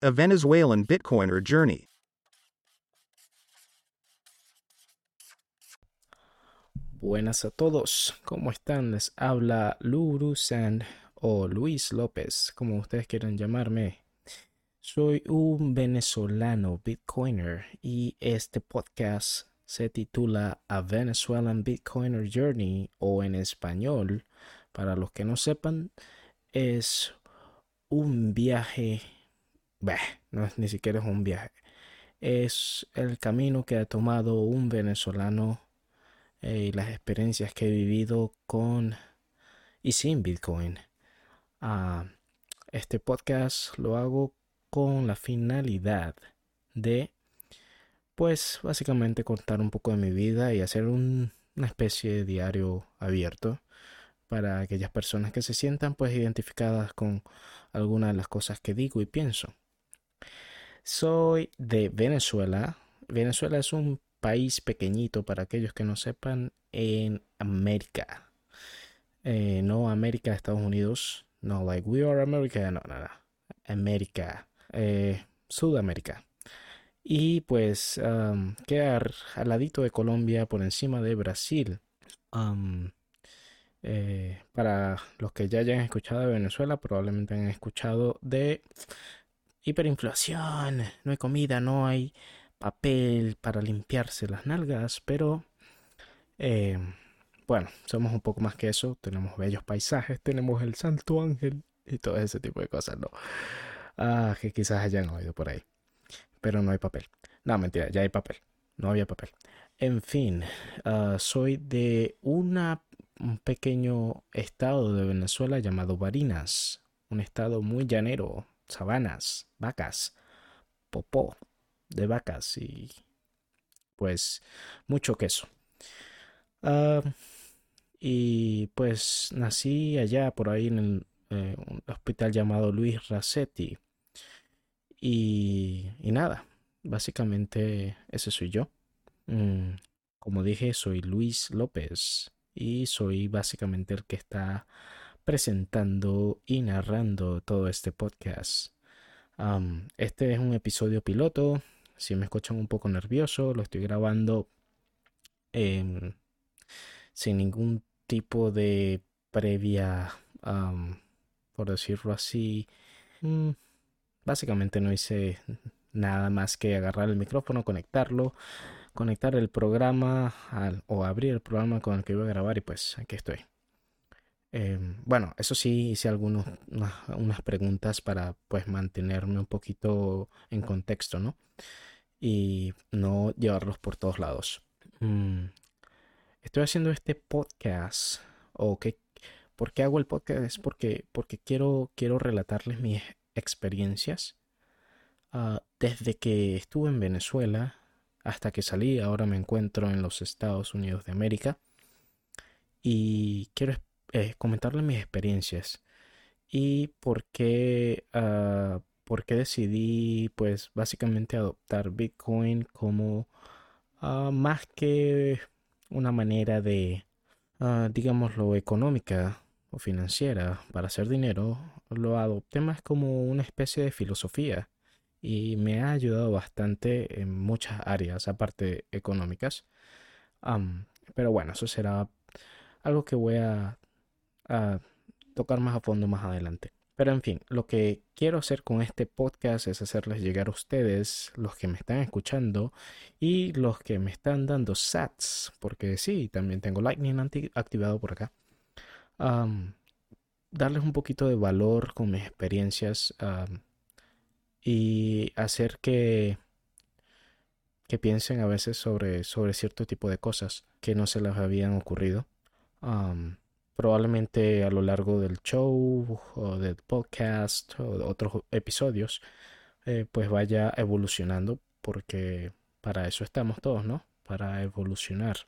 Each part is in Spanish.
a Venezuelan Bitcoiner journey. Buenas a todos, ¿cómo están? Les habla Luru Sand o Luis López, como ustedes quieran llamarme. Soy un venezolano Bitcoiner y este podcast se titula A Venezuelan Bitcoiner Journey o en español, para los que no sepan, es un viaje, no es, ni siquiera un viaje, es el camino que ha tomado un venezolano eh, y las experiencias que he vivido con y sin Bitcoin. Uh, este podcast lo hago con la finalidad de, pues, básicamente contar un poco de mi vida y hacer un, una especie de diario abierto para aquellas personas que se sientan pues identificadas con algunas de las cosas que digo y pienso. Soy de Venezuela. Venezuela es un país pequeñito para aquellos que no sepan en América. Eh, no América, Estados Unidos. No, like we are America. No, no, no. América. Eh, Sudamérica. Y pues um, quedar al ladito de Colombia por encima de Brasil. Um, eh, para los que ya hayan escuchado de Venezuela, probablemente han escuchado de hiperinflación, no hay comida, no hay papel para limpiarse las nalgas, pero eh, bueno, somos un poco más que eso, tenemos bellos paisajes, tenemos el Santo Ángel y todo ese tipo de cosas, ¿no? Ah, que quizás hayan oído por ahí, pero no hay papel. No, mentira, ya hay papel, no había papel. En fin, uh, soy de una un pequeño estado de Venezuela llamado Barinas, un estado muy llanero, sabanas, vacas, popó de vacas y pues mucho queso. Uh, y pues nací allá por ahí en el eh, un hospital llamado Luis Racetti. Y, y, nada, básicamente ese soy yo. Mm, como dije, soy Luis López y soy básicamente el que está presentando y narrando todo este podcast. este es un episodio piloto. Si me escuchan un poco nervioso, lo estoy grabando sin ningún tipo de previa, por decirlo así. Mm, básicamente no hice nada más que agarrar el micrófono, conectarlo, conectar el programa o abrir el programa con el que iba a grabar y pues aquí estoy. Em, bueno, eso sí hice algunas unas, preguntas para pues mantenerme un poquito en contexto, ¿no? Y no llevarlos por todos lados. Mm, estoy haciendo este podcast o que ¿por qué hago el podcast? Porque, porque quiero, quiero relatarles mis experiencias ah, desde que estuve en Venezuela hasta que salí. Ahora me encuentro en los Estados Unidos de América. Y quiero eh, comentarles mis experiencias. Y por qué, uh, por qué decidí, pues, básicamente adoptar Bitcoin como uh, más que una manera de, uh, digámoslo, económica o financiera para hacer dinero, lo adopté más como una especie de filosofía y me ha ayudado bastante en muchas áreas, aparte económicas. pero bueno, eso será algo que voy a, a, tocar más a fondo más adelante. Pero en fin, lo que quiero hacer con este podcast es hacerles llegar a ustedes, los que me están escuchando y los que me están dando sats, porque sí, también tengo Lightning activado por acá. darles un poquito de valor con mis experiencias y hacer que, que piensen a veces sobre, sobre cierto tipo de cosas que no se les habían ocurrido. Probablemente a lo largo del show o del podcast o de otros episodios, eh, pues vaya evolucionando porque para eso estamos todos, ¿no? Para evolucionar.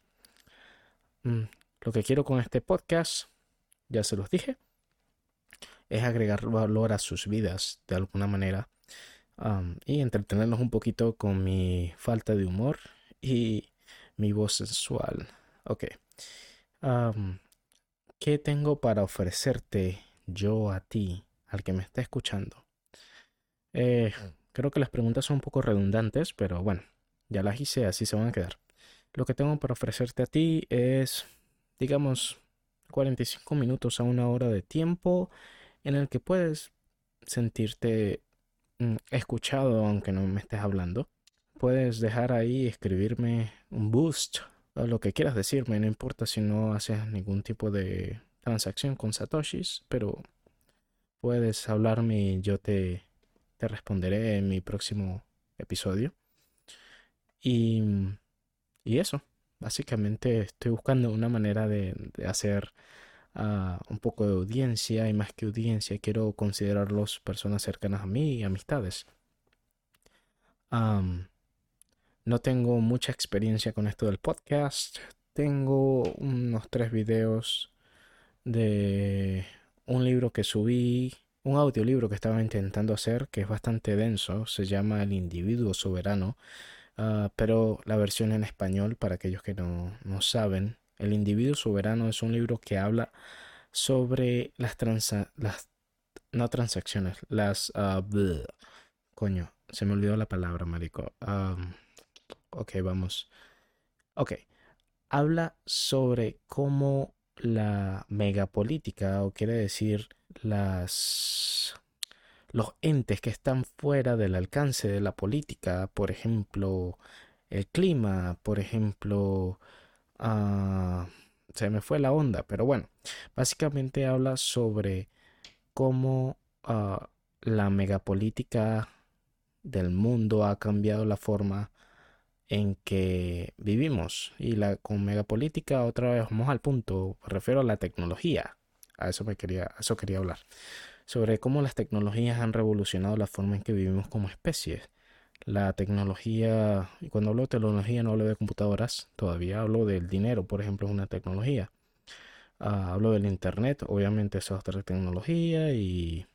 Mm, lo que quiero con este podcast, ya se los dije, es agregar valor a sus vidas de alguna manera y entretenernos un poquito con mi falta de humor y mi voz sensual. Ok. ¿Qué tengo para ofrecerte yo a ti, al que me está escuchando? Eh, Creo que las preguntas son un poco redundantes, pero bueno, ya las hice, así se van a quedar. Lo que tengo para ofrecerte a ti es, digamos, 45 minutos a una hora de tiempo en el que puedes sentirte mm, escuchado aunque no me estés hablando. Puedes dejar ahí, escribirme un boost lo que quieras decirme, no importa si no haces ningún tipo de transacción con Satoshis, pero puedes hablarme y yo te, te responderé en mi próximo episodio. Y, y eso, básicamente estoy buscando una manera de, hacer uh, un poco de audiencia y más que audiencia quiero considerarlos personas cercanas a mí y amistades. No tengo mucha experiencia con esto del podcast. Tengo unos tres videos de un libro que subí, un audiolibro que estaba intentando hacer, que es bastante denso, se llama El individuo soberano, ah, pero la versión en español, para aquellos que no, no, saben, El individuo soberano es un libro que habla sobre las, las no transacciones, las... Uh, coño, se me olvidó la palabra, marico. Ok, vamos. Ok, habla sobre cómo la megapolítica, o quiere decir las los entes que están fuera del alcance de la política, por ejemplo, el clima, por ejemplo, uh, se me fue la onda, pero bueno, básicamente habla sobre cómo uh, la megapolítica del mundo ha cambiado la forma en que vivimos. Y la con megapolítica, otra vez vamos al punto, me refiero a la tecnología. A eso me quería, a eso quería hablar. Sobre cómo las tecnologías han revolucionado la forma en que vivimos como especie. La tecnología, y cuando hablo de tecnología no hablo de computadoras, todavía hablo del dinero, por ejemplo, es una tecnología. Ah, hablo del internet, obviamente es otra tecnología y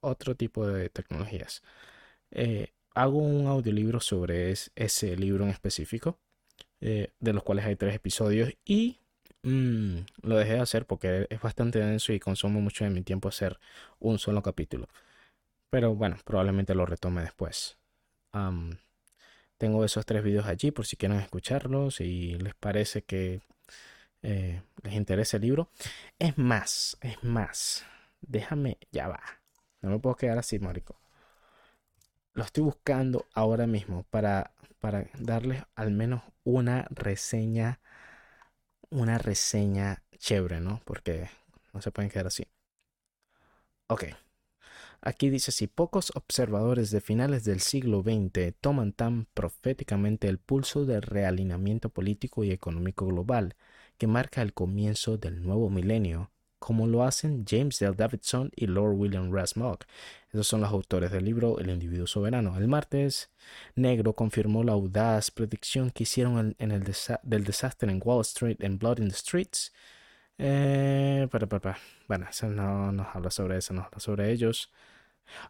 otro tipo de tecnologías. Eh, hago un audiolibro sobre ese libro en específico, eh, de los cuales hay tres episodios y mm, lo dejé de hacer porque es bastante denso y consumo mucho de mi tiempo hacer un solo capítulo. Pero bueno, probablemente lo retome después. tengo esos tres videos allí por si quieren escucharlos y les parece que eh, les interesa el libro. Es más, es más. Déjame, ya va. No me puedo quedar así, marico lo estoy buscando ahora mismo para, para darles al menos una reseña, una reseña chévere, ¿no? Porque no se pueden quedar así. Ok. Aquí dice, si pocos observadores de finales del siglo XX toman tan proféticamente el pulso del realineamiento político y económico global que marca el comienzo del nuevo milenio, como lo hacen James Dale Davidson y Lord William Rasmog. Esos son los autores del libro El individuo soberano. El martes, Negro confirmó la audaz predicción que hicieron en, el del desastre en Wall Street en Blood in the Streets. Eh, para, para, Bueno, eso no nos habla sobre eso, nos habla sobre ellos.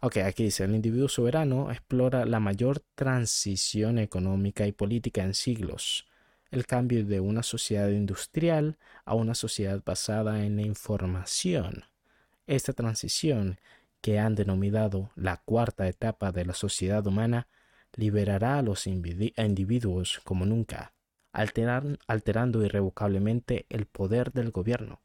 Ok, aquí dice, el individuo soberano explora la mayor transición económica y política en siglos el cambio de una sociedad industrial a una sociedad basada en la información. Esta transición, que han denominado la cuarta etapa de la sociedad humana, liberará a los individuos como nunca, alterando irrevocablemente el poder del gobierno.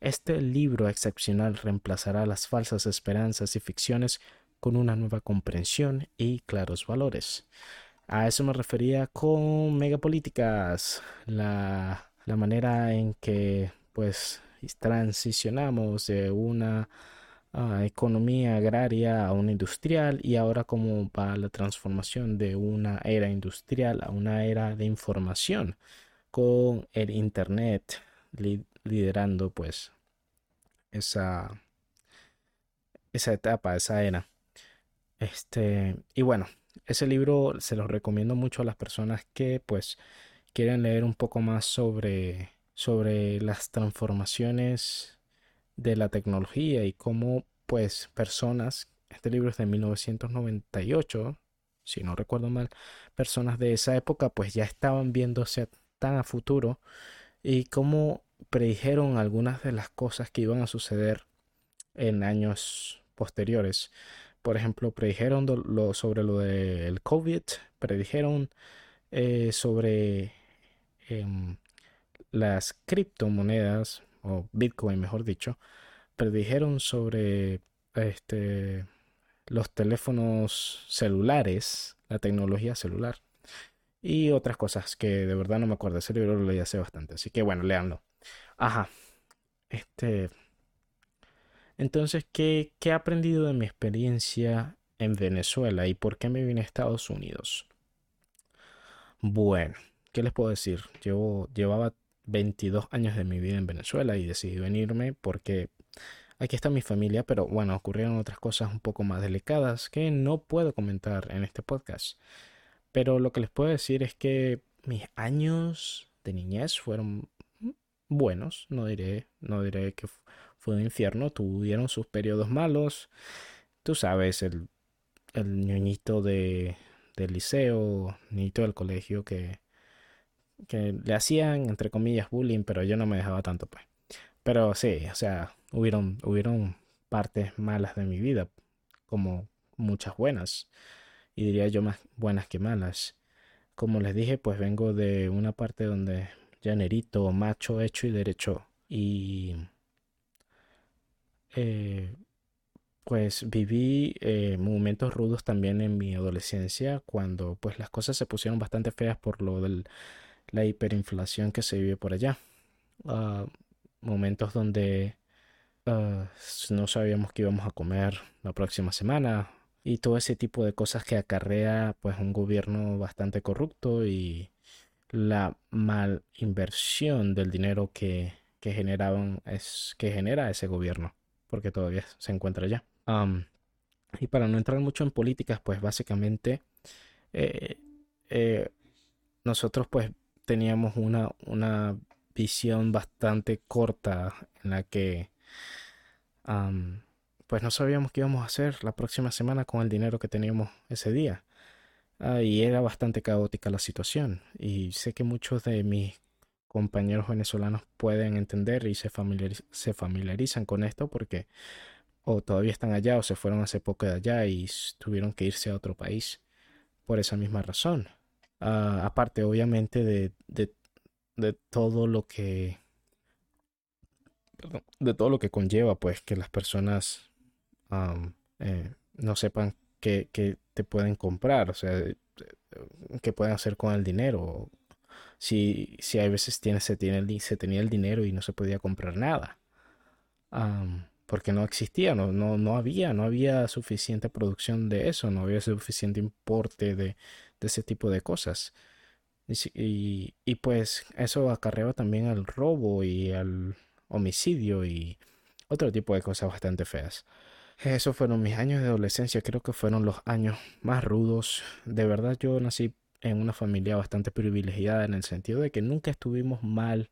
Este libro excepcional reemplazará las falsas esperanzas y ficciones con una nueva comprensión y claros valores. A eso me refería con megapolíticas, la, la manera en que pues transicionamos de una ah, economía agraria a una industrial y ahora como va la transformación de una era industrial a una era de información con el internet liderando pues esa esa etapa, esa era. Este, y bueno, ese libro se lo recomiendo mucho a las personas que pues quieren leer un poco más sobre, sobre las transformaciones de la tecnología y cómo pues personas, este libro es de 1998, si no recuerdo mal, personas de esa época pues ya estaban viéndose tan a futuro y cómo predijeron algunas de las cosas que iban a suceder en años posteriores. Por ejemplo, predijeron sobre lo del COVID, predijeron eh, sobre em, las criptomonedas, o Bitcoin mejor dicho, predijeron sobre este, los teléfonos celulares, la tecnología celular y otras cosas que de verdad no me acuerdo. Ese libro lo leí hace bastante, así que bueno, leanlo. Ajá. Este. Entonces, ¿qué, ¿qué he aprendido de mi experiencia en Venezuela y por qué me vine a Estados Unidos? Bueno, ¿qué les puedo decir? Llevo, llevaba 22 años de mi vida en Venezuela y decidí venirme porque aquí está mi familia, pero bueno, ocurrieron otras cosas un poco más delicadas que no puedo comentar en este podcast. Pero lo que les puedo decir es que mis años de niñez fueron buenos, no diré, no diré que fue un infierno, tuvieron sus periodos malos, tú sabes, el, el ñoñito de, del liceo, ñoñito del colegio que que le hacían, entre comillas, bullying, pero yo no me dejaba tanto, pues. Pero sí, o sea, hubieron, hubieron partes malas de mi vida, como muchas buenas, y diría yo más buenas que malas. Como les dije, pues vengo de una parte donde llanerito, macho, hecho y derecho, y eh, pues viví eh, momentos rudos también en mi adolescencia, cuando pues las cosas se pusieron bastante feas por lo del la hiperinflación que se vive por allá. Ah, momentos donde ah, no sabíamos qué íbamos a comer la próxima semana y todo ese tipo de cosas que acarrea pues un gobierno bastante corrupto y la mal inversión del dinero que, que generaban es que genera ese gobierno porque todavía se encuentra allá. y para no entrar mucho en políticas, pues básicamente eh, eh, nosotros pues teníamos una, una visión bastante corta en la que pues no sabíamos qué íbamos a hacer la próxima semana con el dinero que teníamos ese día. Ah, y era bastante caótica la situación. Y sé que muchos de mis compañeros venezolanos pueden entender y se, familiarizan con esto porque o todavía están allá o se fueron hace poco de allá y tuvieron que irse a otro país por esa misma razón. Ah, aparte, obviamente, de, de, todo lo que. de todo lo que conlleva, pues, que las personas eh, no sepan que, te pueden comprar, o sea, eh, qué pueden hacer con el dinero. Si, si hay veces tiene, se, tiene, se tenía el dinero y no se podía comprar nada. porque no existía, no, no, no había, no había suficiente producción de eso, no había suficiente importe de, de ese tipo de cosas. Y, y, pues eso acarreaba también al robo y al homicidio y otro tipo de cosas bastante feas. Esos fueron mis años de adolescencia, creo que fueron los años más rudos. De verdad yo nací en una familia bastante privilegiada en el sentido de que nunca estuvimos mal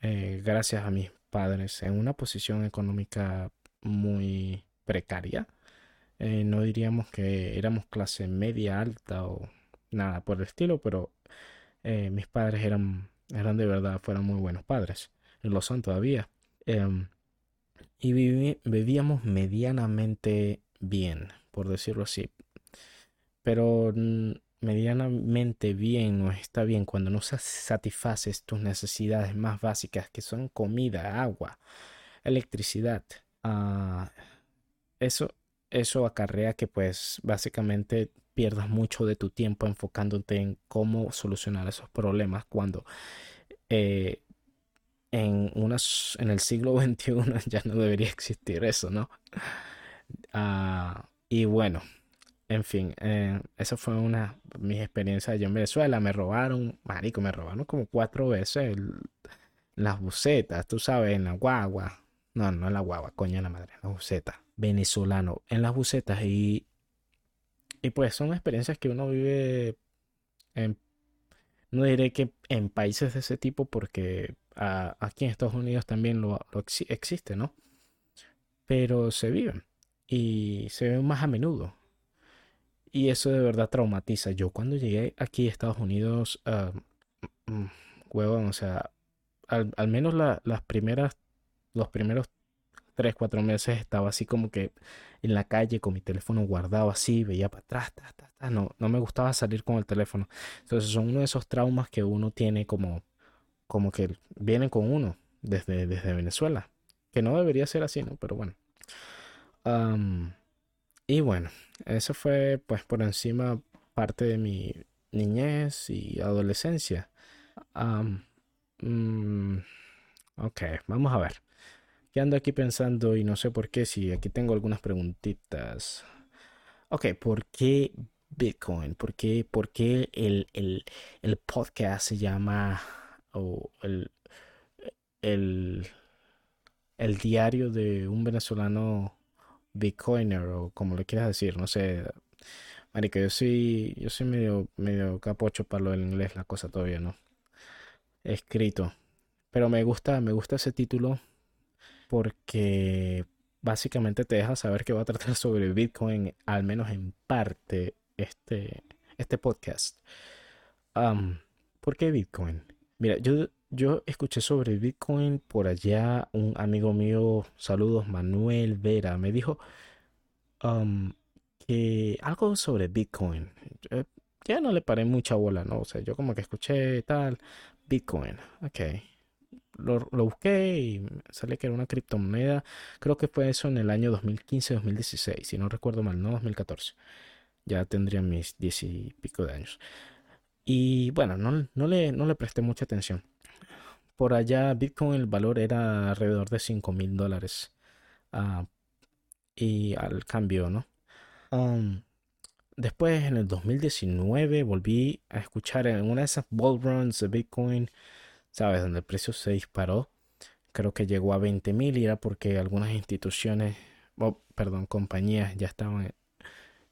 eh, gracias a mis padres en una posición económica muy precaria. Eh, no diríamos que éramos clase media alta o nada por el estilo, pero eh, mis padres eran, eran de verdad, fueron muy buenos padres, lo son todavía. Em, y vivíamos medianamente bien, por decirlo así. Pero medianamente bien no está bien cuando no satisfaces tus necesidades más básicas, que son comida, agua, electricidad. Ah, eso, eso acarrea que pues básicamente pierdas mucho de tu tiempo enfocándote en cómo solucionar esos problemas cuando eh, en, unas, en el siglo XXI ya no debería existir eso, ¿no? Ah, y bueno, en fin, eh, esa fue una mis experiencias allá en Venezuela. Me robaron, marico, me robaron como cuatro veces las bucetas, tú sabes, en la guagua. No, no en la guagua, coño la madre, en la buceta. Venezolano, en las bucetas y y pues son experiencias que uno vive en, no diré que en países de ese tipo porque aquí en Estados Unidos también lo, existe, ¿no? Pero se viven y se ven más a menudo. Y eso de verdad traumatiza. Yo cuando llegué aquí a Estados Unidos, uh, huevón, o sea, al, al menos las primeras, los primeros tres, cuatro meses estaba así como que en la calle con mi teléfono guardado así, veía para atrás, no, no me gustaba salir con el teléfono. Entonces son uno de esos traumas que uno tiene como, como que vienen con uno desde, desde Venezuela. Que no debería ser así, ¿no? Pero bueno. Y bueno, eso fue pues por encima parte de mi niñez y adolescencia. Mm, ok, vamos a ver. ¿Qué ando aquí pensando y no sé por qué, si aquí tengo algunas preguntitas. Ok, ¿por qué Bitcoin? ¿Por qué, por qué el, el, el, podcast se llama o el, el, el diario de un venezolano Bitcoiner o como le quieras decir? No sé. Marica, yo soy, yo soy medio, medio capocho para lo del inglés, la cosa todavía, ¿no? Escrito. Pero me gusta, me gusta ese título porque básicamente te deja saber que va a tratar sobre Bitcoin, al menos en parte, este, este podcast. ¿Por qué Bitcoin? Mira, yo, yo escuché sobre Bitcoin por allá, un amigo mío, saludos, Manuel Vera, me dijo que algo sobre Bitcoin. ya no le paré mucha bola, ¿no? O sea, yo como que escuché tal, Bitcoin, ok lo, busqué y sale que era una criptomoneda. Creo que fue eso en el año 2015-2016, si no recuerdo mal, no 2014. Ya tendría mis diez y pico de años. Y bueno, no, no, le, no le presté mucha atención. Por allá Bitcoin el valor era alrededor de 5 mil dólares. Ah, y al cambio, ¿no? Después en el 2019 volví a escuchar en una de esas bull runs de Bitcoin ¿sabes? Donde el precio se disparó. Creo que llegó a 20 mil y era porque algunas instituciones, perdón, compañías ya estaban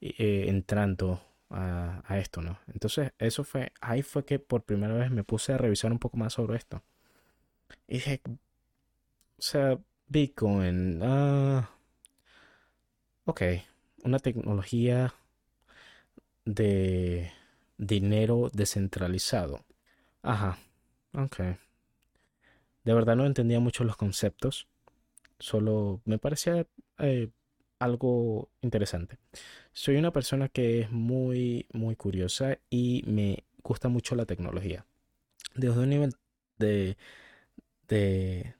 eh, entrando a, esto, ¿no? Entonces, eso fue, ahí fue que por primera vez me puse a revisar un poco más sobre esto. Y dije, o sea, Bitcoin, ah, ok, una tecnología de dinero descentralizado. Ajá, Ok. De verdad no entendía mucho los conceptos. Solo me parecía eh, algo interesante. Soy una persona que es muy, muy curiosa y me gusta mucho la tecnología. Desde un nivel de, de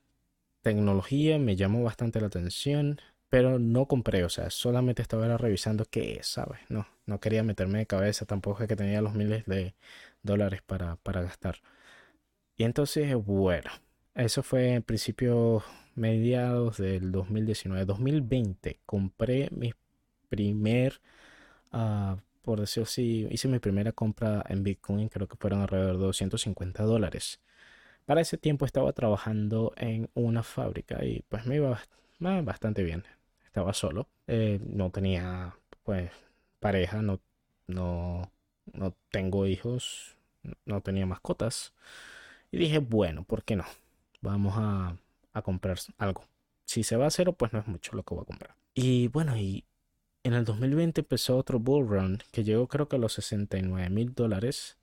tecnología me llamó bastante la atención, pero no compré, o sea, solamente estaba revisando qué es, ¿sabes? No, no quería meterme de cabeza, tampoco es que tenía los miles de dólares para, para gastar. Y entonces, bueno, eso fue en principio mediados del 2019. 2020 compré mi primer, uh, por decirlo así, hice mi primera compra en Bitcoin, creo que fueron alrededor de 250 dólares. Para ese tiempo estaba trabajando en una fábrica y pues me iba bastante bien. Estaba solo, eh, no tenía pues pareja, no, no, no tengo hijos, no tenía mascotas. Y dije, bueno, ¿por qué no? Vamos a, comprar algo. Si se va a cero, pues no es mucho lo que voy a comprar. Y bueno, y en el 2020 empezó otro bull run que llegó creo que a los 69 mil dólares.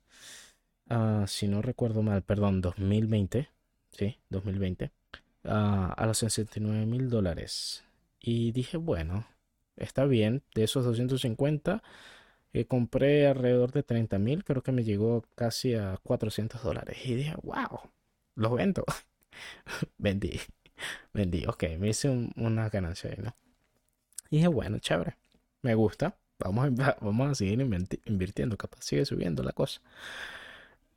Ah, si no recuerdo mal, perdón, 2020. Sí, 2020. Ah, a los 69 mil dólares. Y dije, bueno, está bien. De esos 250 compré alrededor de 30 mil, creo que me llegó casi a 400 dólares. Y dije, wow, los vendo. vendí, vendí, ok, me hice una ganancia ahí, ¿no? Dije, bueno, chévere, me gusta, vamos a, vamos a seguir invirtiendo, capaz sigue subiendo la cosa.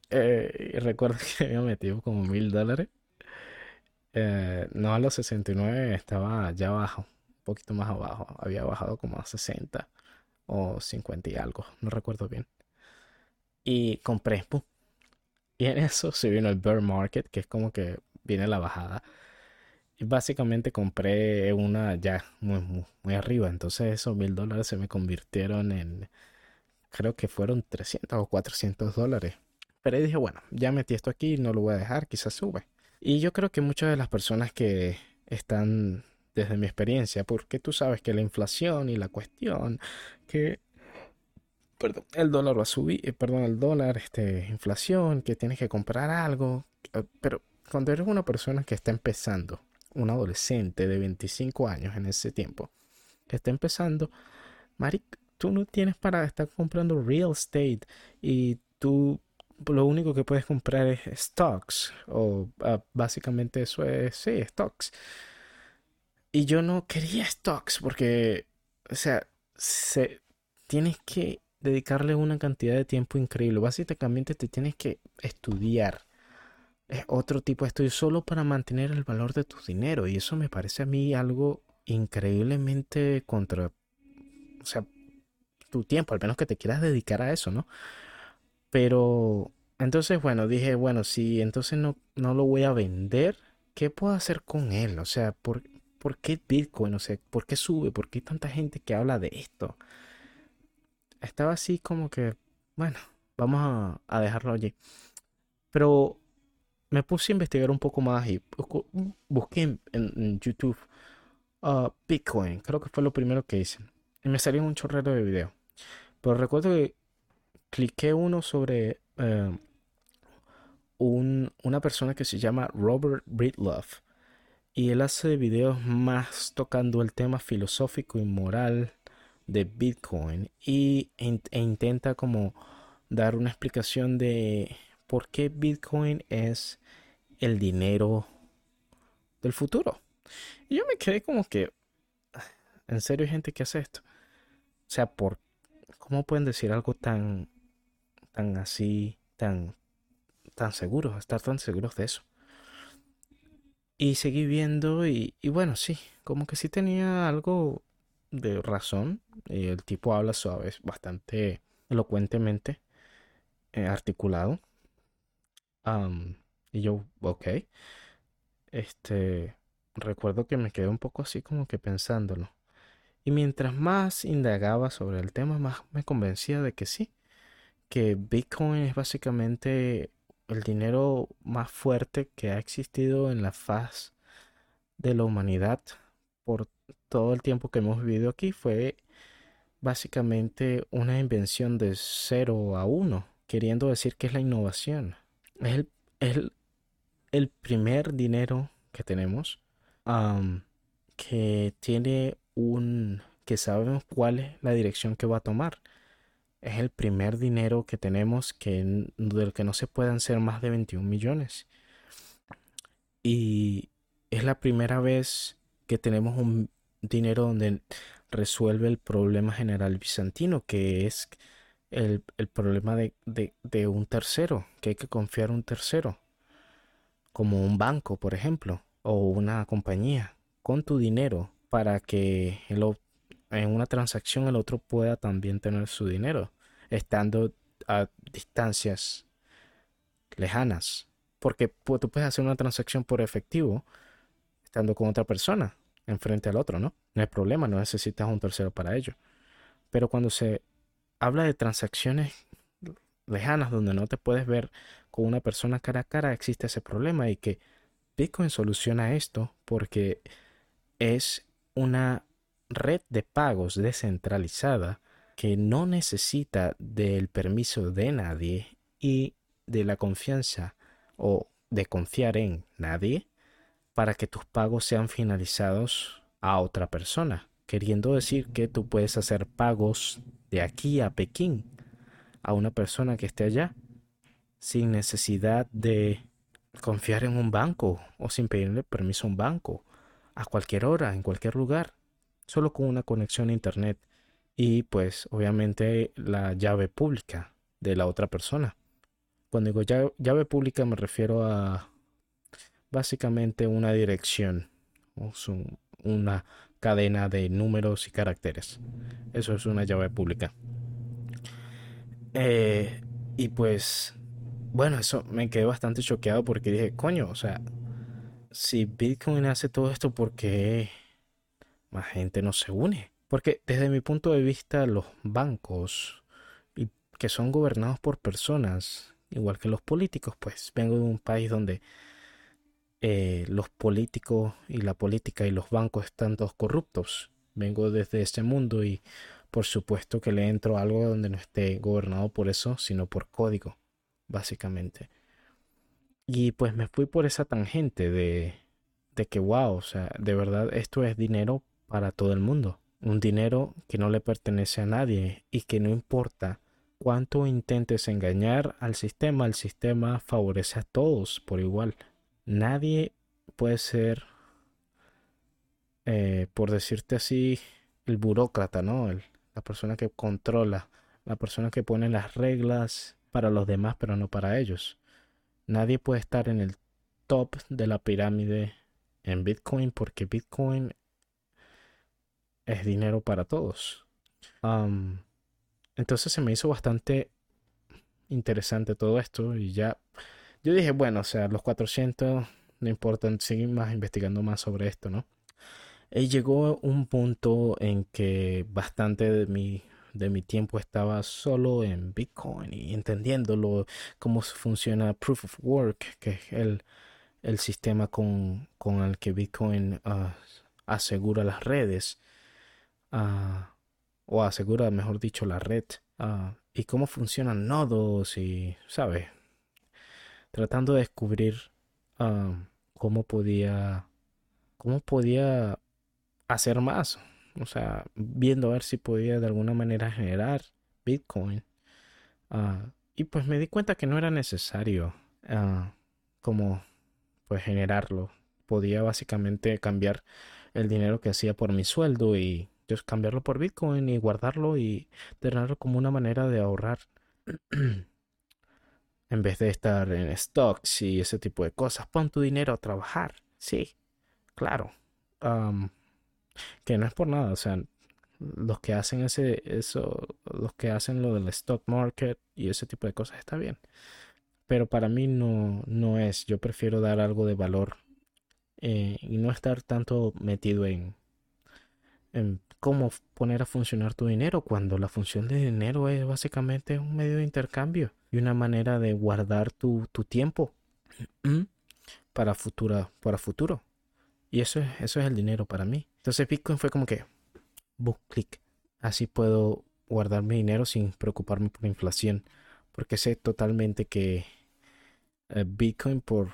Eh, y recuerdo que había metido como mil dólares. Eh, no a los 69, estaba ya abajo, un poquito más abajo, había bajado como a 60 o 50 y algo, no recuerdo bien. Y compré, Y en eso se vino el bear market, que es como que viene la bajada. Y básicamente compré una ya muy, muy, arriba. Entonces esos mil dólares se me convirtieron en, creo que fueron 300 o 400 dólares. Pero dije, bueno, ya metí esto aquí, no lo voy a dejar, quizás sube. Y yo creo que muchas de las personas que están desde mi experiencia, porque tú sabes que la inflación y la cuestión que perdón, el dólar va a subir, eh, perdón, el dólar, este, inflación, que tienes que comprar algo, eh, pero cuando eres una persona que está empezando, un adolescente de 25 años en ese tiempo, está empezando, Maric, tú no tienes para estar comprando real estate y tú lo único que puedes comprar es stocks o ah, básicamente eso es, sí, stocks. Y yo no quería stocks porque, o sea, se, tienes que dedicarle una cantidad de tiempo increíble. Básicamente te tienes que estudiar. Es otro tipo de estudio solo para mantener el valor de tu dinero. Y eso me parece a mí algo increíblemente contra... O sea, tu tiempo, al menos que te quieras dedicar a eso, ¿no? Pero entonces, bueno, dije, bueno, si entonces no, no lo voy a vender, ¿qué puedo hacer con él? O sea, ¿por, ¿por qué Bitcoin? O sea, ¿por qué sube? ¿Por qué hay tanta gente que habla de esto? Estaba así como que, bueno, vamos a, dejarlo allí. Pero me puse a investigar un poco más y busqué en, YouTube uh, Bitcoin. Creo que fue lo primero que hice. Y me salió un chorrero de video. Pero recuerdo que cliqué uno sobre eh, una persona que se llama Robert Breedlove. Y él hace videos más tocando el tema filosófico y moral de Bitcoin. Y, e intenta como dar una explicación de por qué Bitcoin es el dinero del futuro. Y yo me quedé como que, en serio hay gente que hace esto. O sea, por ¿cómo pueden decir algo tan tan así, tan tan seguros, estar tan seguros de eso. Y seguí viendo y, bueno, sí, como que sí tenía algo de razón. Y el tipo habla suave, bastante elocuentemente, eh, articulado. y yo, ok. Este, recuerdo que me quedé un poco así como que pensándolo. Y mientras más indagaba sobre el tema, más me convencía de que sí, que Bitcoin es básicamente el dinero más fuerte que ha existido en la faz de la humanidad por todo el tiempo que hemos vivido aquí fue básicamente una invención de cero a uno, queriendo decir que es la innovación. Es el, el, primer dinero que tenemos que tiene un que sabemos cuál es la dirección que va a tomar es el primer dinero que tenemos que, del que no se puedan ser más de 21 millones. Y es la primera vez que tenemos un dinero donde resuelve el problema general bizantino, que es el, problema de, de, un tercero, que hay que confiar un tercero, como un banco, por ejemplo, o una compañía, con tu dinero para que el, en una transacción el otro pueda también tener su dinero, estando a distancias lejanas. Porque tú puedes hacer una transacción por efectivo estando con otra persona enfrente al otro, ¿no? No hay problema, no necesitas un tercero para ello. Pero cuando se habla de transacciones lejanas donde no te puedes ver con una persona cara a cara, existe ese problema y que Bitcoin soluciona esto porque es una red de pagos descentralizada que no necesita del permiso de nadie y de la confianza o de confiar en nadie para que tus pagos sean finalizados a otra persona, queriendo decir que tú puedes hacer pagos de aquí a Pekín a una persona que esté allá sin necesidad de confiar en un banco o sin pedirle permiso a un banco a cualquier hora, en cualquier lugar solo con una conexión a Internet y pues obviamente la llave pública de la otra persona. Cuando digo llave, pública me refiero a básicamente una dirección, o una cadena de números y caracteres. Eso es una llave pública. Eh, y pues, bueno, eso me quedé bastante choqueado porque dije, coño, o sea, si Bitcoin hace todo esto, ¿por qué más gente no se une. Porque desde mi punto de vista los bancos, que son gobernados por personas, igual que los políticos, pues vengo de un país donde eh, los políticos y la política y los bancos están todos corruptos. Vengo desde ese mundo y por supuesto que le entro a algo donde no esté gobernado por eso, sino por código, básicamente. Y pues me fui por esa tangente de, de que, wow, o sea, de verdad esto es dinero para todo el mundo. Un dinero que no le pertenece a nadie y que no importa cuánto intentes engañar al sistema, el sistema favorece a todos por igual. Nadie puede ser, eh, por decirte así, el burócrata, ¿no? la persona que controla, la persona que pone las reglas para los demás, pero no para ellos. Nadie puede estar en el top de la pirámide en Bitcoin porque Bitcoin es dinero para todos. entonces se me hizo bastante interesante todo esto y ya yo dije, bueno, o sea, los 400 no importan, seguir más investigando más sobre esto, ¿no? Y llegó un punto en que bastante de mi, de mi tiempo estaba solo en Bitcoin y entendiéndolo, cómo funciona Proof of Work, que es el, el sistema con, con, el que Bitcoin ah, asegura las redes, uh, o asegura, mejor dicho, la red, uh, y cómo funcionan nodos y, ¿sabes? Tratando de descubrir cómo podía, cómo podía hacer más. O sea, viendo a ver si podía de alguna manera generar Bitcoin. y pues me di cuenta que no era necesario como pues generarlo. Podía básicamente cambiar el dinero que hacía por mi sueldo y just cambiarlo por Bitcoin y guardarlo y tenerlo como una manera de ahorrar. en vez de estar en stocks y ese tipo de cosas. Pon tu dinero a trabajar. Sí, claro. que no es por nada. O sea, los que hacen ese, eso, los que hacen lo del stock market y ese tipo de cosas está bien pero para mí no, no es. Yo prefiero dar algo de valor eh, y no estar tanto metido en, en cómo poner a funcionar tu dinero cuando la función de dinero es básicamente un medio de intercambio y una manera de guardar tu, tu tiempo para, futura, para futuro. Y eso es, eso es el dinero para mí. Entonces Bitcoin fue como que, book, clic. Así puedo guardar mi dinero sin preocuparme por la inflación. Porque sé totalmente que eh, Bitcoin por,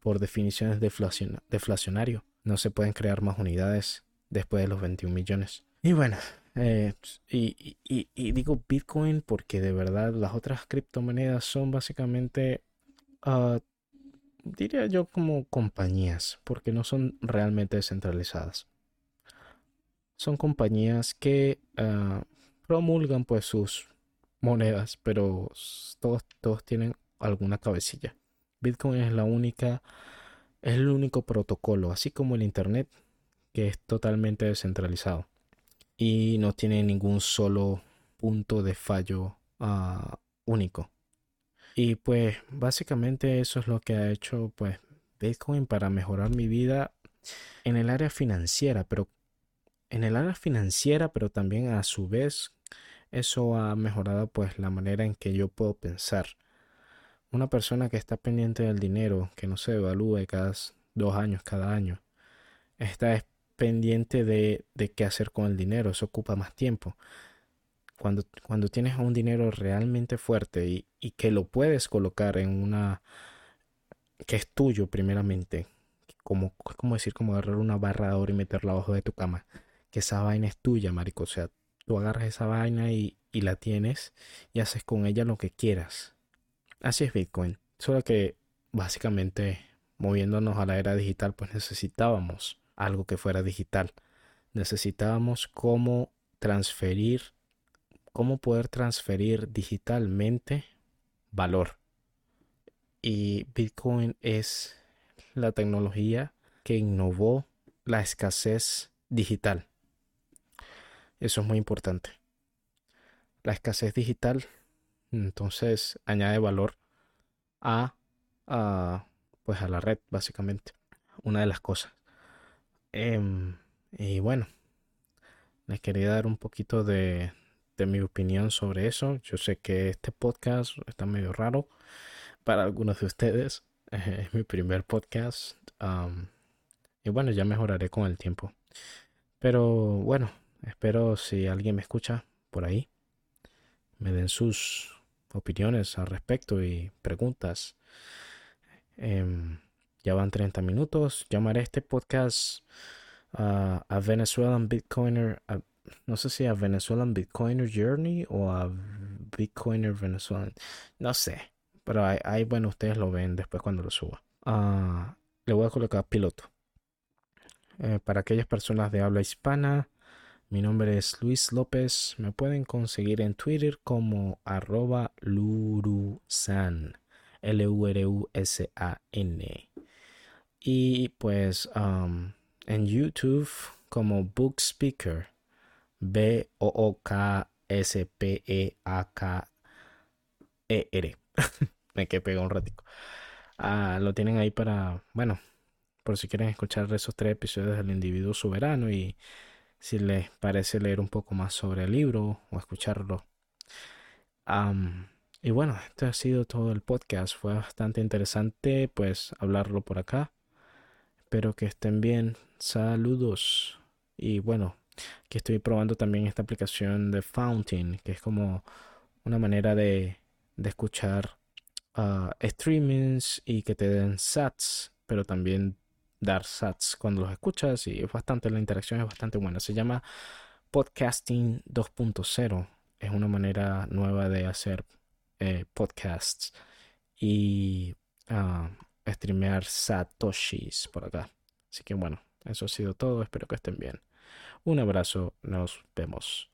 por definición es deflacionario. No se pueden crear más unidades después de los 21 millones. Y bueno, eh, y, digo Bitcoin porque de verdad las otras criptomonedas son básicamente, ah, diría yo, como compañías, porque no son realmente descentralizadas. Son compañías que ah, promulgan pues sus monedas, pero todos, todos tienen alguna cabecilla. Bitcoin es la única, es el único protocolo, así como el Internet, que es totalmente descentralizado y no tiene ningún solo punto de fallo ah, único. Y pues básicamente eso es lo que ha hecho pues Bitcoin para mejorar mi vida en el área financiera, pero en el área financiera, pero también a su vez eso ha mejorado pues la manera en que yo puedo pensar una persona que está pendiente del dinero, que no se evalúe cada dos años, cada año, está pendiente de, de qué hacer con el dinero, eso ocupa más tiempo. Cuando, cuando tienes un dinero realmente fuerte y, y que lo puedes colocar en una que es tuyo primeramente, como, como decir, como agarrar una barra de oro y meterla abajo de tu cama, que esa vaina es tuya, marico, o sea, tú agarras esa vaina y, y la tienes y haces con ella lo que quieras Así es Bitcoin. Solo que básicamente moviéndonos a la era digital, pues necesitábamos algo que fuera digital. Necesitábamos cómo transferir, cómo poder transferir digitalmente valor. Y Bitcoin es la tecnología que innovó la escasez digital. Eso es muy importante. La escasez digital entonces añade valor a, pues a la red, básicamente. Una de las cosas. Em, y bueno, les quería dar un poquito de, de mi opinión sobre eso. Yo sé que este podcast está medio raro para algunos de ustedes. Es mi primer podcast. y bueno, ya mejoraré con el tiempo. Pero bueno, espero si alguien me escucha por ahí, me den sus opiniones al respecto y preguntas. Em, ya van 30 minutos. Llamaré este podcast a, a Venezuelan Bitcoiner, no sé si a Venezuelan Bitcoiner Journey o a Bitcoiner Venezuelan, no sé, pero ahí, bueno, ustedes lo ven después cuando lo suba. Uh, le voy a colocar piloto. Eh, para aquellas personas de habla hispana, mi nombre es Luis López. Me pueden conseguir en Twitter como arroba lurusan. L-U-R-U-S-A-N. Y pues um, en YouTube como Book Speaker. B-O-O-K-S-P-E-A-K-E-R. Me quedé pegado un ratico. Ah, lo tienen ahí para, bueno, por si quieren escuchar esos tres episodios del individuo soberano y si les parece leer un poco más sobre el libro o escucharlo. Y bueno, este ha sido todo el podcast. Fue bastante interesante pues hablarlo por acá. Espero que estén bien. Saludos. Y bueno, que estoy probando también esta aplicación de Fountain, que es como una manera de, de escuchar uh, streamings y que te den sats, pero también dar sats cuando los escuchas y es bastante, la interacción es bastante buena. Se llama Podcasting 2.0. Es una manera nueva de hacer eh, podcasts y uh, streamear satoshis por acá. Así que bueno, eso ha sido todo. Espero que estén bien. Un abrazo, nos vemos.